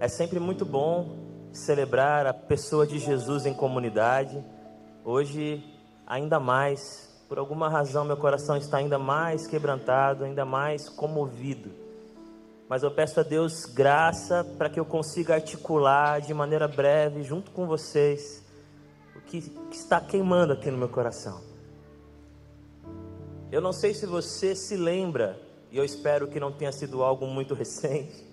É sempre muito bom celebrar a pessoa de Jesus em comunidade. Hoje, ainda mais, por alguma razão, meu coração está ainda mais quebrantado, ainda mais comovido. Mas eu peço a Deus graça para que eu consiga articular de maneira breve, junto com vocês, o que, está queimando aqui no meu coração. Eu não sei se você se lembra, e eu espero que não tenha sido algo muito recente,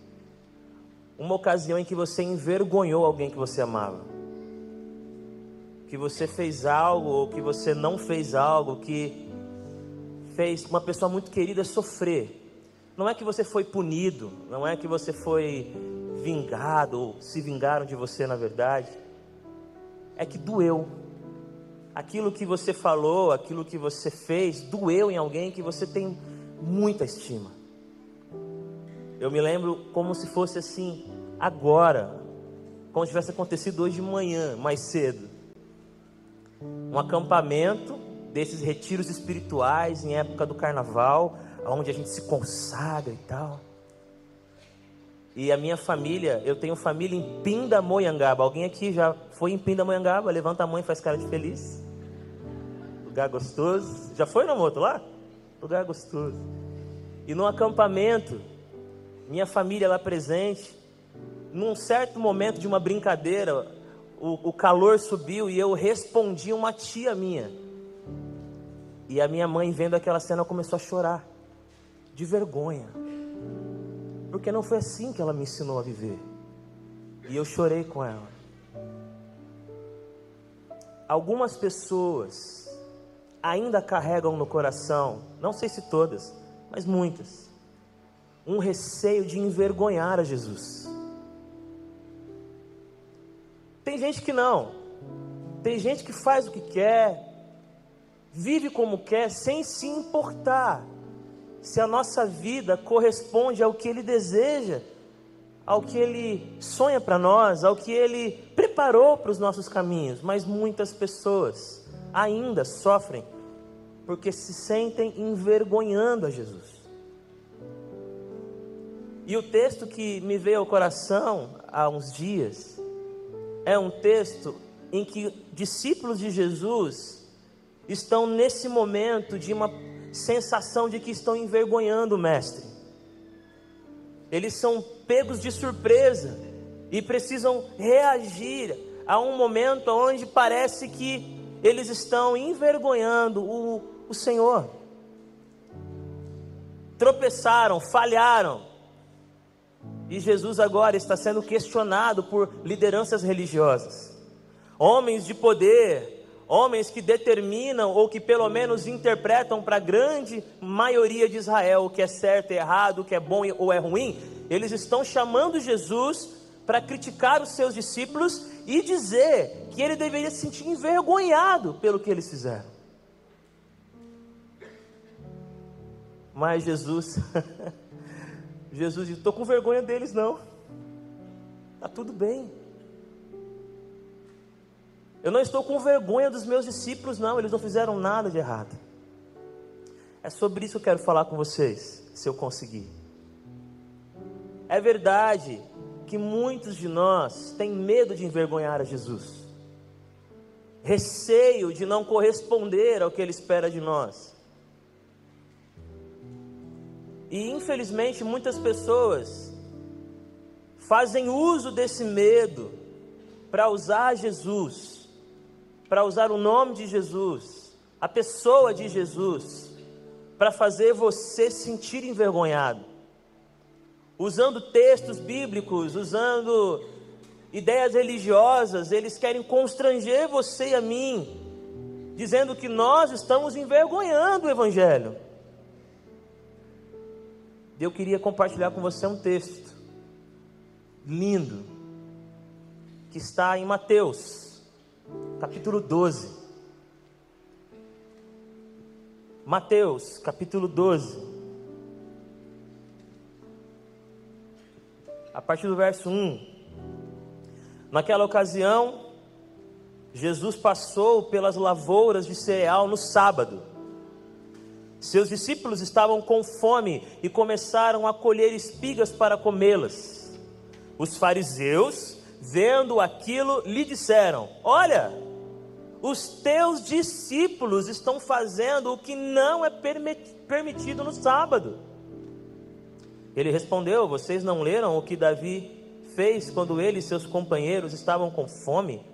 uma ocasião em que você envergonhou alguém que você amava. Que você fez algo ou que você não fez algo que fez uma pessoa muito querida sofrer. Não é que você foi punido, não é que você foi vingado ou se vingaram de você na verdade. É que doeu. Aquilo que você falou, aquilo que você fez, doeu em alguém que você tem muita estima. Eu me lembro como se fosse assim, agora, como se tivesse acontecido hoje de manhã, mais cedo. Um acampamento desses retiros espirituais em época do carnaval, onde a gente se consagra e tal. E a minha família, eu tenho família em Pindamonhangaba. Alguém aqui já foi em Pindamonhangaba? Levanta a mão e faz cara de feliz. Lugar gostoso. Já foi no outro lá? Lugar gostoso. E no acampamento, minha família lá presente, num certo momento de uma brincadeira, o, o calor subiu e eu respondi uma tia minha. E a minha mãe, vendo aquela cena, começou a chorar, de vergonha, porque não foi assim que ela me ensinou a viver. E eu chorei com ela. Algumas pessoas ainda carregam no coração, não sei se todas, mas muitas, um receio de envergonhar a Jesus. Tem gente que não, tem gente que faz o que quer, vive como quer, sem se importar se a nossa vida corresponde ao que Ele deseja, ao que Ele sonha para nós, ao que Ele preparou para os nossos caminhos. Mas muitas pessoas ainda sofrem porque se sentem envergonhando a Jesus. E o texto que me veio ao coração há uns dias é um texto em que discípulos de Jesus estão nesse momento de uma sensação de que estão envergonhando o Mestre. Eles são pegos de surpresa e precisam reagir a um momento onde parece que eles estão envergonhando o, o Senhor. Tropeçaram, falharam. E Jesus agora está sendo questionado por lideranças religiosas, homens de poder, homens que determinam ou que pelo menos interpretam para a grande maioria de Israel o que é certo e errado, o que é bom ou é ruim. Eles estão chamando Jesus para criticar os seus discípulos e dizer que ele deveria se sentir envergonhado pelo que eles fizeram. Mas Jesus, Jesus disse: estou com vergonha deles, não. Está tudo bem. Eu não estou com vergonha dos meus discípulos, não. Eles não fizeram nada de errado. É sobre isso que eu quero falar com vocês, se eu conseguir. É verdade que muitos de nós têm medo de envergonhar a Jesus, receio de não corresponder ao que Ele espera de nós. E infelizmente muitas pessoas fazem uso desse medo para usar Jesus, para usar o nome de Jesus, a pessoa de Jesus, para fazer você sentir envergonhado. Usando textos bíblicos, usando ideias religiosas, eles querem constranger você e a mim, dizendo que nós estamos envergonhando o Evangelho eu queria compartilhar com você um texto lindo que está em Mateus, capítulo 12. Mateus, capítulo 12. A partir do verso 1. Naquela ocasião, Jesus passou pelas lavouras de cereal no sábado. Seus discípulos estavam com fome e começaram a colher espigas para comê-las. Os fariseus, vendo aquilo, lhe disseram: Olha, os teus discípulos estão fazendo o que não é permitido no sábado. Ele respondeu: Vocês não leram o que Davi fez quando ele e seus companheiros estavam com fome?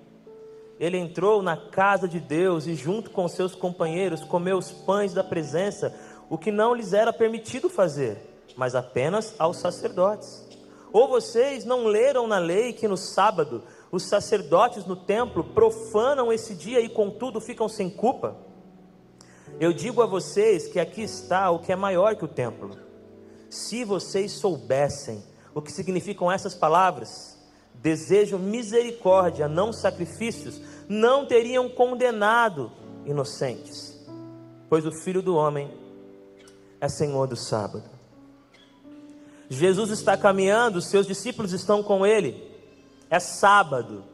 Ele entrou na casa de Deus e, junto com seus companheiros, comeu os pães da presença, o que não lhes era permitido fazer, mas apenas aos sacerdotes. Ou vocês não leram na lei que no sábado os sacerdotes no templo profanam esse dia e, contudo, ficam sem culpa? Eu digo a vocês que aqui está o que é maior que o templo. Se vocês soubessem o que significam essas palavras, desejo misericórdia, não sacrifícios, não teriam condenado inocentes, pois o Filho do Homem é Senhor do sábado. Jesus está caminhando, seus discípulos estão com ele. É sábado,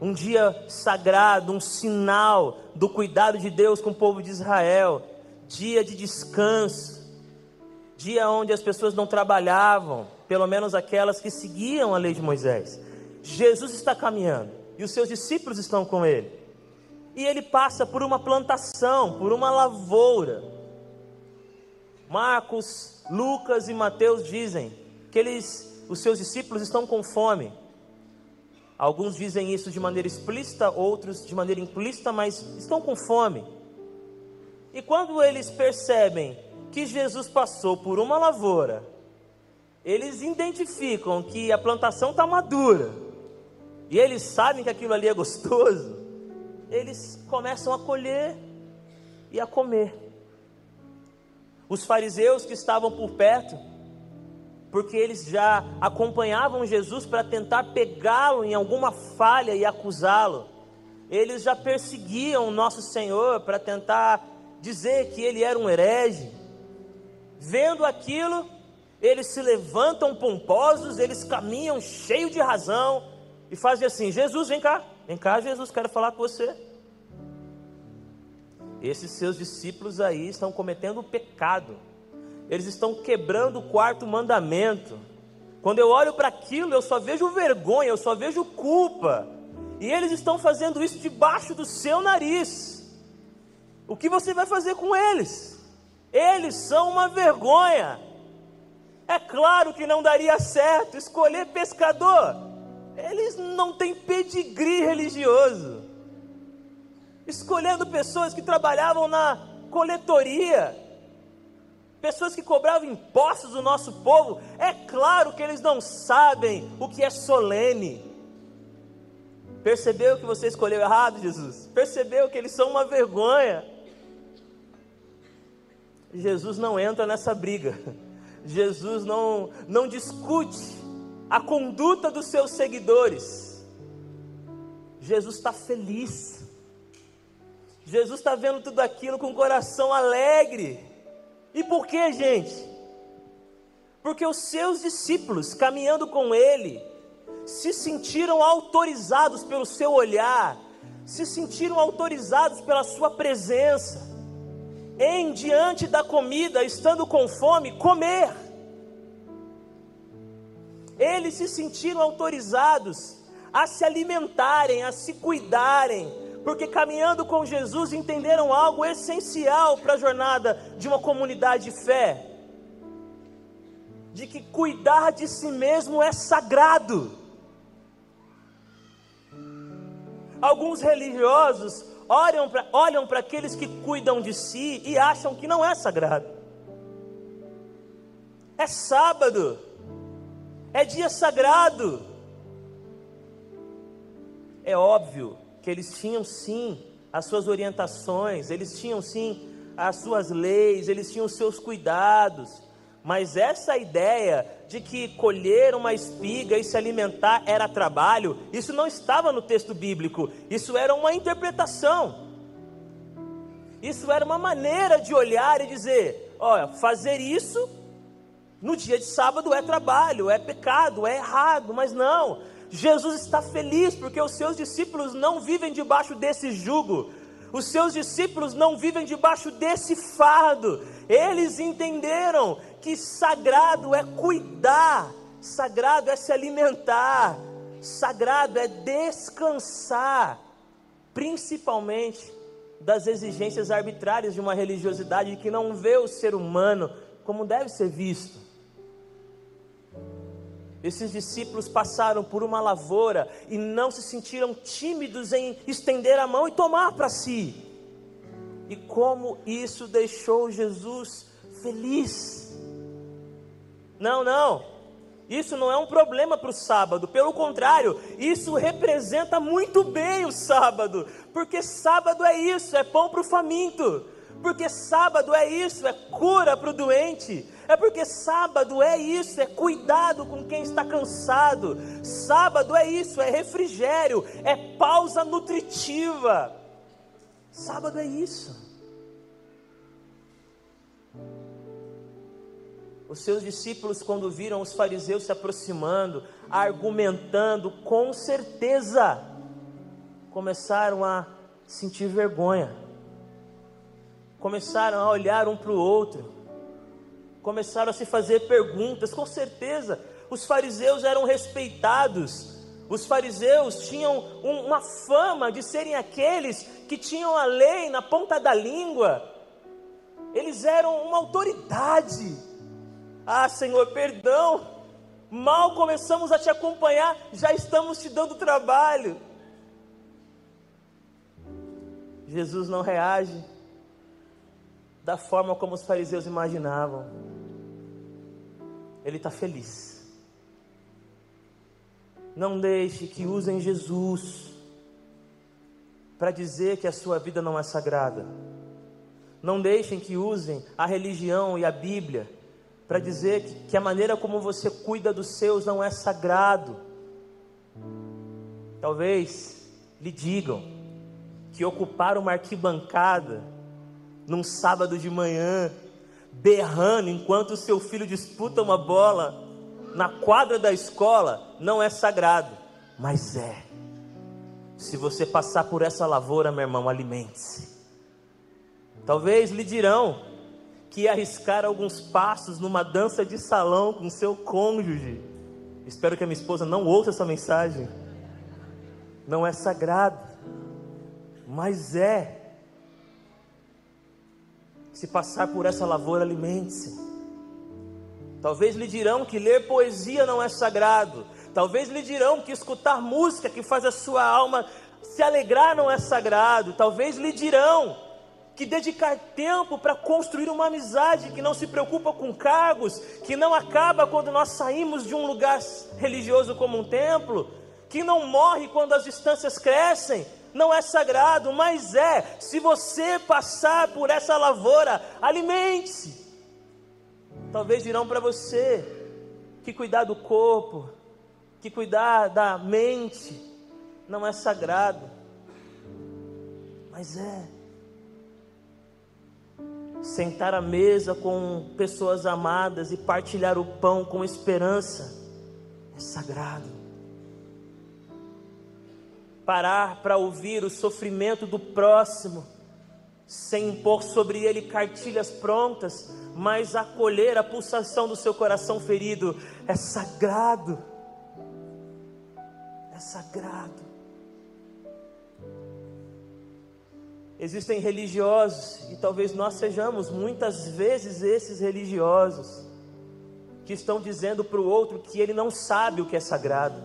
um dia sagrado, um sinal do cuidado de Deus com o povo de Israel, dia de descanso, dia onde as pessoas não trabalhavam, pelo menos aquelas que seguiam a lei de Moisés. Jesus está caminhando e os seus discípulos estão com ele. E ele passa por uma plantação, por uma lavoura. Marcos, Lucas e Mateus dizem que eles, os seus discípulos estão com fome. Alguns dizem isso de maneira explícita, outros de maneira implícita, mas estão com fome. E quando eles percebem que Jesus passou por uma lavoura, eles identificam que a plantação está madura, e eles sabem que aquilo ali é gostoso, eles começam a colher e a comer. Os fariseus que estavam por perto, porque eles já acompanhavam Jesus para tentar pegá-lo em alguma falha e acusá-lo, eles já perseguiam o nosso Senhor para tentar dizer que ele era um herege. Vendo aquilo, eles se levantam pomposos, eles caminham cheios de razão, e fazem assim: Jesus, vem cá, vem cá, Jesus, quero falar com você. Esses seus discípulos aí estão cometendo pecado, eles estão quebrando o quarto mandamento. Quando eu olho para aquilo, eu só vejo vergonha, eu só vejo culpa, e eles estão fazendo isso debaixo do seu nariz. O que você vai fazer com eles? Eles são uma vergonha. É claro que não daria certo escolher pescador eles não têm pedigree religioso. Escolhendo pessoas que trabalhavam na coletoria, pessoas que cobravam impostos do nosso povo, é claro que eles não sabem o que é solene. Percebeu que você escolheu errado, Jesus? Percebeu que eles são uma vergonha? Jesus não entra nessa briga. Jesus não, não discute a conduta dos seus seguidores. Jesus está feliz. Jesus está vendo tudo aquilo com o coração alegre. E por que, gente? Porque os seus discípulos, caminhando com ele, se sentiram autorizados pelo seu olhar, se sentiram autorizados pela sua presença, em diante da comida, estando com fome, comer. Eles se sentiram autorizados a se alimentarem, a se cuidarem, porque caminhando com Jesus entenderam algo essencial para a jornada de uma comunidade de fé: de que cuidar de si mesmo é sagrado. Alguns religiosos olham para olham aqueles que cuidam de si e acham que não é sagrado. É sábado é dia sagrado. É óbvio que eles tinham sim as suas orientações, eles tinham sim as suas leis, eles tinham os seus cuidados, mas essa ideia de que colher uma espiga e se alimentar era trabalho, isso não estava no texto bíblico, isso era uma interpretação. Isso era uma maneira de olhar e dizer: olha, fazer isso no dia de sábado é trabalho, é pecado, é errado, mas não. Jesus está feliz porque os seus discípulos não vivem debaixo desse jugo. Os seus discípulos não vivem debaixo desse fardo. Eles entenderam que sagrado é cuidar sagrado é se alimentar, sagrado é descansar, principalmente das exigências arbitrárias de uma religiosidade que não vê o ser humano como deve ser visto. Esses discípulos passaram por uma lavoura e não se sentiram tímidos em estender a mão e tomar para si. E como isso deixou Jesus feliz. Não, não. Isso não é um problema para o sábado, pelo contrário, isso representa muito bem o sábado, porque sábado é isso, é pão para o faminto, porque sábado é isso, é cura para o doente, é porque sábado é isso, é cuidado com quem está cansado, sábado é isso, é refrigério, é pausa nutritiva, sábado é isso. Os seus discípulos, quando viram os fariseus se aproximando, argumentando, com certeza, começaram a sentir vergonha, começaram a olhar um para o outro, começaram a se fazer perguntas, com certeza, os fariseus eram respeitados, os fariseus tinham uma fama de serem aqueles que tinham a lei na ponta da língua, eles eram uma autoridade, ah, Senhor, perdão. Mal começamos a te acompanhar, já estamos te dando trabalho. Jesus não reage da forma como os fariseus imaginavam. Ele está feliz. Não deixe que usem Jesus para dizer que a sua vida não é sagrada. Não deixem que usem a religião e a Bíblia para dizer que, que a maneira como você cuida dos seus não é sagrado. Talvez lhe digam que ocupar uma arquibancada num sábado de manhã, berrando enquanto seu filho disputa uma bola na quadra da escola, não é sagrado, mas é. Se você passar por essa lavoura, meu irmão, alimente-se. Talvez lhe dirão que arriscar alguns passos numa dança de salão com seu cônjuge. Espero que a minha esposa não ouça essa mensagem. Não é sagrado, mas é. Se passar por essa lavoura, alimente-se. Talvez lhe dirão que ler poesia não é sagrado. Talvez lhe dirão que escutar música que faz a sua alma se alegrar não é sagrado. Talvez lhe dirão que dedicar tempo para construir uma amizade que não se preocupa com cargos, que não acaba quando nós saímos de um lugar religioso como um templo, que não morre quando as distâncias crescem, não é sagrado, mas é. Se você passar por essa lavoura, alimente-se. Talvez dirão para você que cuidar do corpo, que cuidar da mente, não é sagrado, mas é sentar à mesa com pessoas amadas e partilhar o pão com esperança é sagrado. Parar para ouvir o sofrimento do próximo, sem impor sobre ele cartilhas prontas, mas acolher a pulsação do seu coração ferido, é sagrado. É sagrado. Existem religiosos, e talvez nós sejamos muitas vezes esses religiosos, que estão dizendo para o outro que ele não sabe o que é sagrado.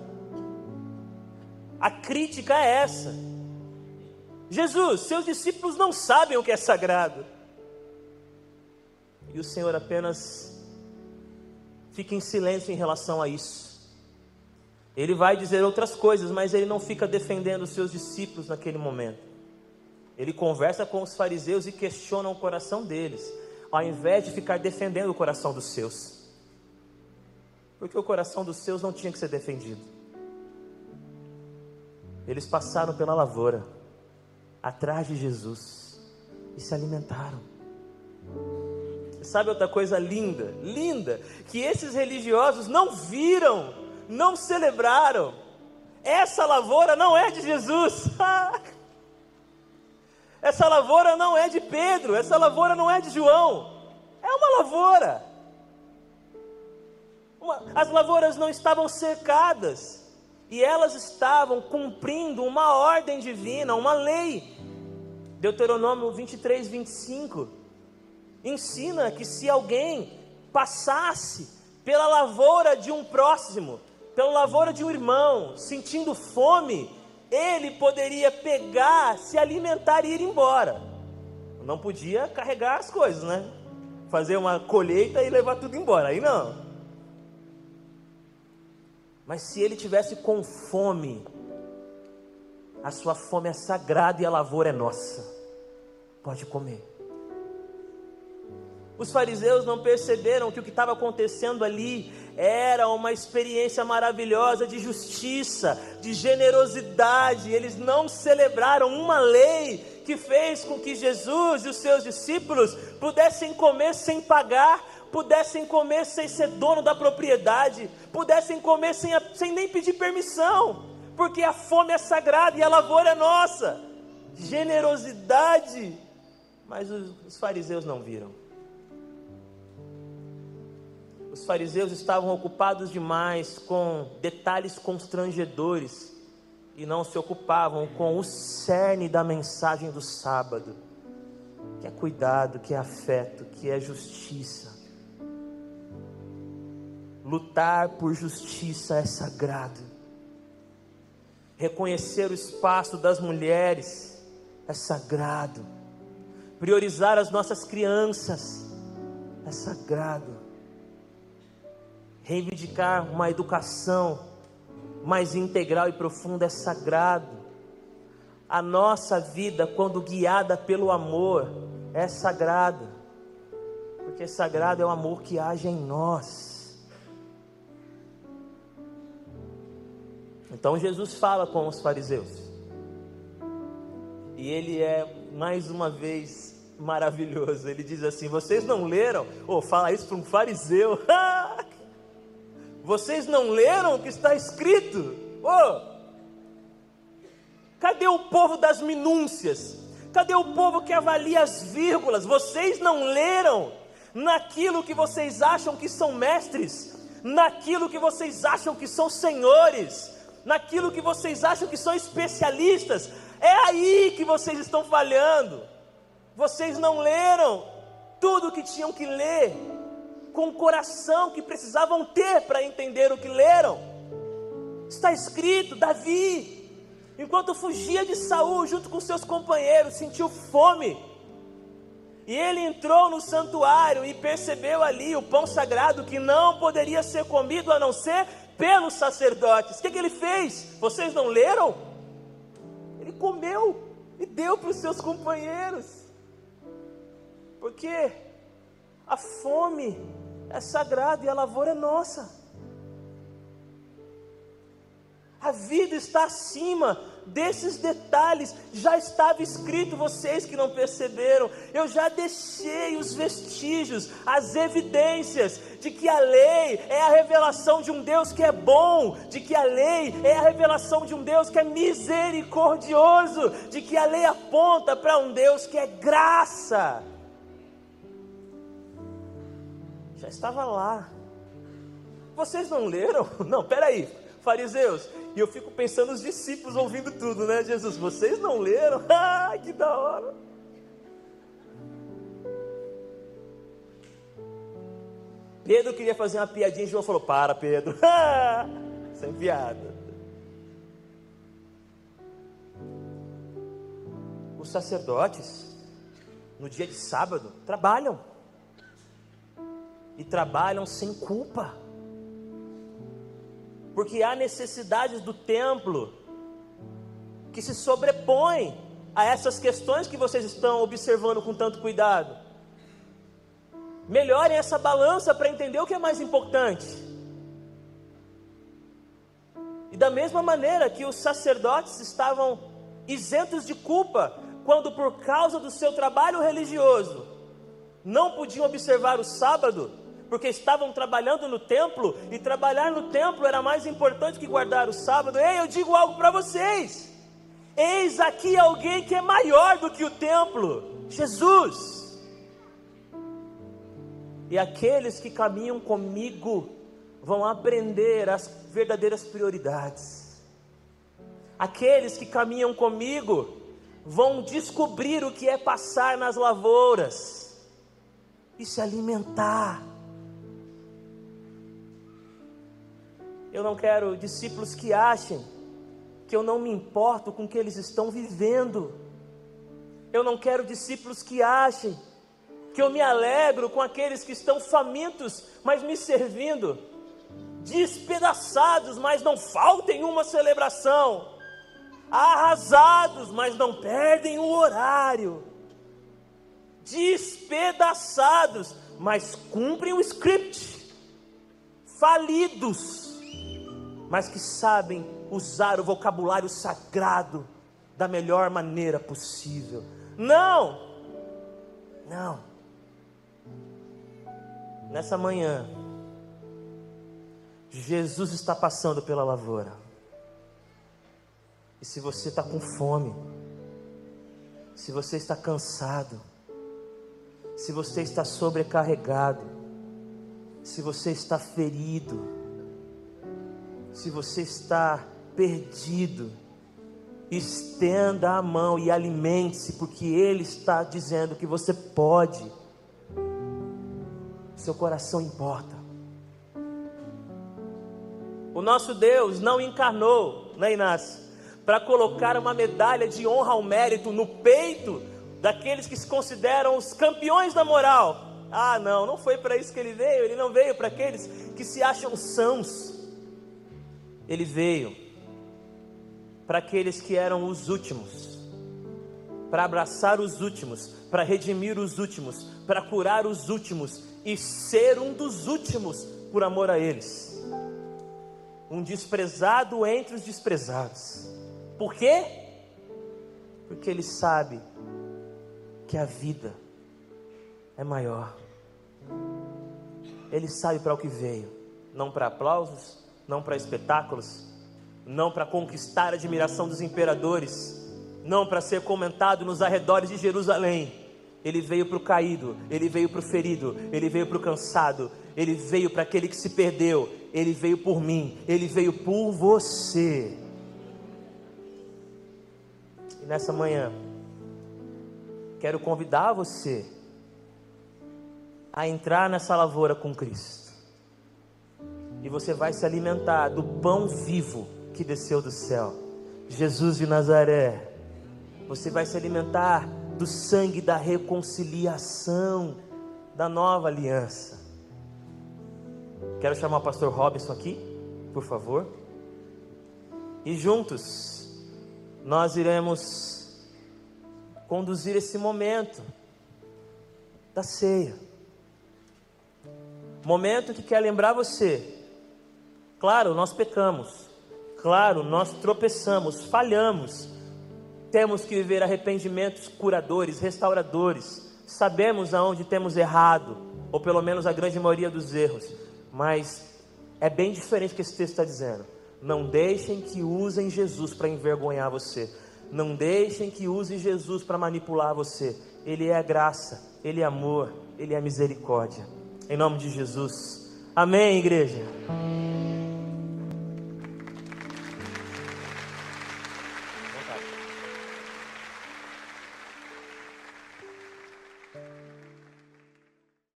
A crítica é essa. Jesus, seus discípulos não sabem o que é sagrado. E o Senhor apenas fica em silêncio em relação a isso. Ele vai dizer outras coisas, mas ele não fica defendendo os seus discípulos naquele momento. Ele conversa com os fariseus e questiona o coração deles, ao invés de ficar defendendo o coração dos seus. Porque o coração dos seus não tinha que ser defendido. Eles passaram pela lavoura, atrás de Jesus, e se alimentaram. Sabe outra coisa linda? Linda, que esses religiosos não viram, não celebraram. Essa lavoura não é de Jesus. Essa lavoura não é de Pedro, essa lavoura não é de João, é uma lavoura. as lavouras não estavam cercadas, e elas estavam cumprindo uma ordem divina, uma lei. Deuteronômio 23, 25 ensina que se alguém passasse pela lavoura de um próximo, pela lavoura de um irmão, sentindo fome, ele poderia pegar, se alimentar e ir embora. Não podia carregar as coisas, né? Fazer uma colheita e levar tudo embora. Aí não. Mas se ele tivesse com fome, a sua fome é sagrada e a lavoura é nossa. Pode comer. Os fariseus não perceberam que o que estava acontecendo ali era uma experiência maravilhosa de justiça, de generosidade. Eles não celebraram uma lei que fez com que Jesus e os seus discípulos pudessem comer sem pagar, pudessem comer sem ser dono da propriedade, pudessem comer sem, sem nem pedir permissão, porque a fome é sagrada e a lavoura é nossa. Generosidade, mas os, os fariseus não viram. Os fariseus estavam ocupados demais com detalhes constrangedores e não se ocupavam com o cerne da mensagem do sábado, que é cuidado, que é afeto, que é justiça. Lutar por justiça é sagrado. Reconhecer o espaço das mulheres é sagrado. Priorizar as nossas crianças é sagrado Reivindicar uma educação mais integral e profunda é sagrado. A nossa vida, quando guiada pelo amor, é sagrada. Porque sagrado é o amor que age em nós. Então Jesus fala com os fariseus. E ele é mais uma vez maravilhoso. Ele diz assim: Vocês não leram? Ou oh, fala isso para um fariseu. Vocês não leram o que está escrito? Oh, cadê o povo das minúcias? Cadê o povo que avalia as vírgulas? Vocês não leram naquilo que vocês acham que são mestres, naquilo que vocês acham que são senhores, naquilo que vocês acham que são especialistas. É aí que vocês estão falhando. Vocês não leram tudo o que tinham que ler com o coração que precisavam ter para entender o que leram. Está escrito: Davi, enquanto fugia de Saul junto com seus companheiros, sentiu fome. E ele entrou no santuário e percebeu ali o pão sagrado que não poderia ser comido a não ser pelos sacerdotes. O que, que ele fez? Vocês não leram? Ele comeu e deu para os seus companheiros. Porque a fome é sagrado e a lavoura é nossa. A vida está acima desses detalhes, já estava escrito, vocês que não perceberam. Eu já deixei os vestígios, as evidências de que a lei é a revelação de um Deus que é bom, de que a lei é a revelação de um Deus que é misericordioso, de que a lei aponta para um Deus que é graça já estava lá. Vocês não leram? Não, peraí, fariseus. E eu fico pensando os discípulos ouvindo tudo, né, Jesus? Vocês não leram? Ah, que da hora. Pedro queria fazer uma piadinha e João falou: Para, Pedro. Sem piada. Os sacerdotes, no dia de sábado, trabalham e trabalham sem culpa. Porque há necessidades do templo que se sobrepõem a essas questões que vocês estão observando com tanto cuidado. Melhorem essa balança para entender o que é mais importante. E da mesma maneira que os sacerdotes estavam isentos de culpa quando, por causa do seu trabalho religioso, não podiam observar o sábado, porque estavam trabalhando no templo e trabalhar no templo era mais importante que guardar o sábado. Ei, eu digo algo para vocês. Eis aqui alguém que é maior do que o templo, Jesus. E aqueles que caminham comigo vão aprender as verdadeiras prioridades. Aqueles que caminham comigo vão descobrir o que é passar nas lavouras e se alimentar. Eu não quero discípulos que achem que eu não me importo com o que eles estão vivendo. Eu não quero discípulos que achem que eu me alegro com aqueles que estão famintos, mas me servindo, despedaçados, mas não faltem uma celebração, arrasados, mas não perdem o horário, despedaçados, mas cumprem o script, falidos, mas que sabem usar o vocabulário sagrado da melhor maneira possível. Não, não. Nessa manhã, Jesus está passando pela lavoura. E se você está com fome, se você está cansado, se você está sobrecarregado, se você está ferido, se você está perdido, estenda a mão e alimente-se, porque Ele está dizendo que você pode. Seu coração importa. O nosso Deus não encarnou, né, Inácio? Para colocar uma medalha de honra ao mérito no peito daqueles que se consideram os campeões da moral. Ah, não, não foi para isso que ele veio. Ele não veio para aqueles que se acham sãos. Ele veio para aqueles que eram os últimos, para abraçar os últimos, para redimir os últimos, para curar os últimos e ser um dos últimos por amor a eles. Um desprezado entre os desprezados. Por quê? Porque ele sabe que a vida é maior. Ele sabe para o que veio, não para aplausos, não para espetáculos, não para conquistar a admiração dos imperadores, não para ser comentado nos arredores de Jerusalém. Ele veio para o caído, ele veio para o ferido, ele veio para o cansado, ele veio para aquele que se perdeu, ele veio por mim, ele veio por você. E nessa manhã, quero convidar você a entrar nessa lavoura com Cristo e você vai se alimentar do pão vivo que desceu do céu. Jesus de Nazaré. Você vai se alimentar do sangue da reconciliação, da nova aliança. Quero chamar o pastor Robson aqui, por favor. E juntos nós iremos conduzir esse momento da ceia. Momento que quer lembrar você Claro, nós pecamos. Claro, nós tropeçamos, falhamos. Temos que viver arrependimentos curadores, restauradores. Sabemos aonde temos errado, ou pelo menos a grande maioria dos erros. Mas é bem diferente o que esse texto está dizendo. Não deixem que usem Jesus para envergonhar você. Não deixem que usem Jesus para manipular você. Ele é graça, Ele é amor, Ele é misericórdia. Em nome de Jesus. Amém, igreja.